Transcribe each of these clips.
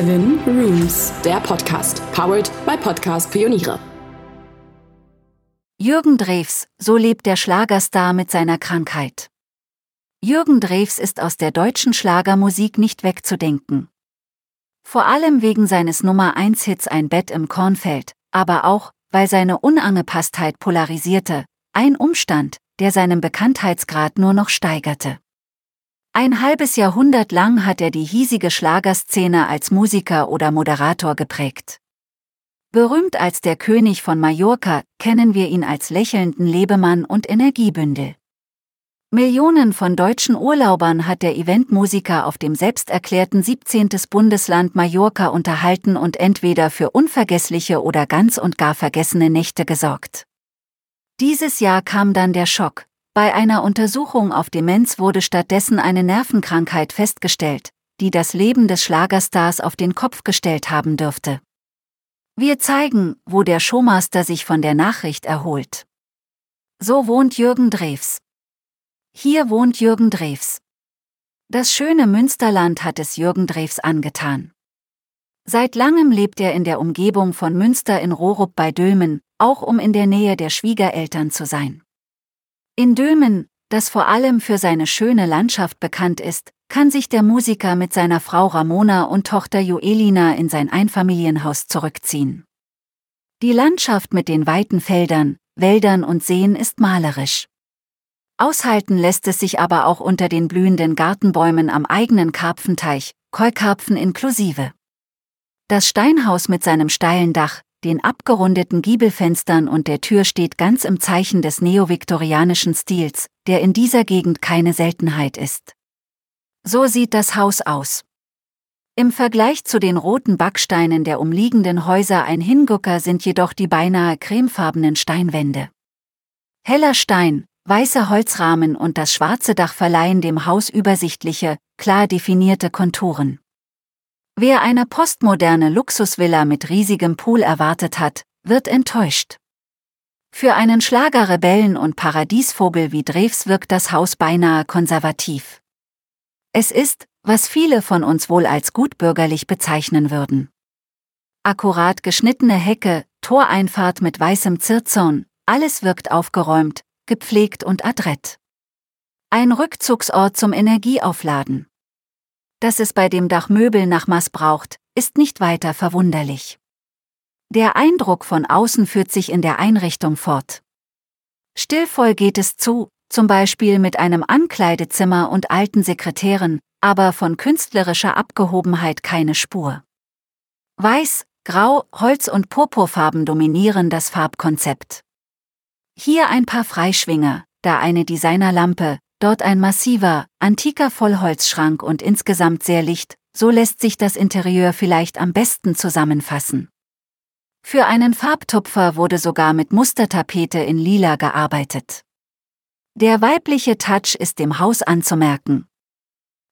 Seven Rooms, der Podcast, powered by Podcast Pioniere. Jürgen Drews, so lebt der Schlagerstar mit seiner Krankheit. Jürgen Drews ist aus der deutschen Schlagermusik nicht wegzudenken. Vor allem wegen seines Nummer 1 Hits Ein Bett im Kornfeld, aber auch, weil seine Unangepasstheit polarisierte, ein Umstand, der seinen Bekanntheitsgrad nur noch steigerte. Ein halbes Jahrhundert lang hat er die hiesige Schlagerszene als Musiker oder Moderator geprägt. Berühmt als der König von Mallorca, kennen wir ihn als lächelnden Lebemann und Energiebündel. Millionen von deutschen Urlaubern hat der Eventmusiker auf dem selbsterklärten 17. Bundesland Mallorca unterhalten und entweder für unvergessliche oder ganz und gar vergessene Nächte gesorgt. Dieses Jahr kam dann der Schock, bei einer Untersuchung auf Demenz wurde stattdessen eine Nervenkrankheit festgestellt, die das Leben des Schlagerstars auf den Kopf gestellt haben dürfte. Wir zeigen, wo der Showmaster sich von der Nachricht erholt. So wohnt Jürgen Drews. Hier wohnt Jürgen Drews. Das schöne Münsterland hat es Jürgen Drews angetan. Seit langem lebt er in der Umgebung von Münster in Rohrup bei Dülmen, auch um in der Nähe der Schwiegereltern zu sein. In Dülmen, das vor allem für seine schöne Landschaft bekannt ist, kann sich der Musiker mit seiner Frau Ramona und Tochter Joelina in sein Einfamilienhaus zurückziehen. Die Landschaft mit den weiten Feldern, Wäldern und Seen ist malerisch. Aushalten lässt es sich aber auch unter den blühenden Gartenbäumen am eigenen Karpfenteich, Keukarpfen inklusive. Das Steinhaus mit seinem steilen Dach, den abgerundeten Giebelfenstern und der Tür steht ganz im Zeichen des neoviktorianischen Stils, der in dieser Gegend keine Seltenheit ist. So sieht das Haus aus. Im Vergleich zu den roten Backsteinen der umliegenden Häuser ein Hingucker sind jedoch die beinahe cremefarbenen Steinwände. Heller Stein, weiße Holzrahmen und das schwarze Dach verleihen dem Haus übersichtliche, klar definierte Konturen. Wer eine postmoderne Luxusvilla mit riesigem Pool erwartet hat, wird enttäuscht. Für einen Schlagerrebellen und Paradiesvogel wie Drews wirkt das Haus beinahe konservativ. Es ist, was viele von uns wohl als gutbürgerlich bezeichnen würden. Akkurat geschnittene Hecke, Toreinfahrt mit weißem Zirzaun, alles wirkt aufgeräumt, gepflegt und adrett. Ein Rückzugsort zum Energieaufladen dass es bei dem Dach Möbelnachmaß braucht, ist nicht weiter verwunderlich. Der Eindruck von außen führt sich in der Einrichtung fort. Stillvoll geht es zu, zum Beispiel mit einem Ankleidezimmer und alten Sekretären, aber von künstlerischer Abgehobenheit keine Spur. Weiß, Grau, Holz und Purpurfarben dominieren das Farbkonzept. Hier ein paar Freischwinger, da eine Designerlampe, dort ein massiver, antiker Vollholzschrank und insgesamt sehr licht, so lässt sich das Interieur vielleicht am besten zusammenfassen. Für einen Farbtupfer wurde sogar mit Mustertapete in Lila gearbeitet. Der weibliche Touch ist dem Haus anzumerken.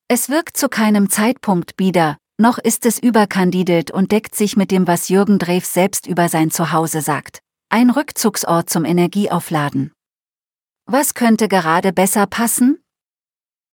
Es wirkt zu keinem Zeitpunkt bieder, noch ist es überkandidelt und deckt sich mit dem, was Jürgen Drews selbst über sein Zuhause sagt. Ein Rückzugsort zum Energieaufladen. Was könnte gerade besser passen?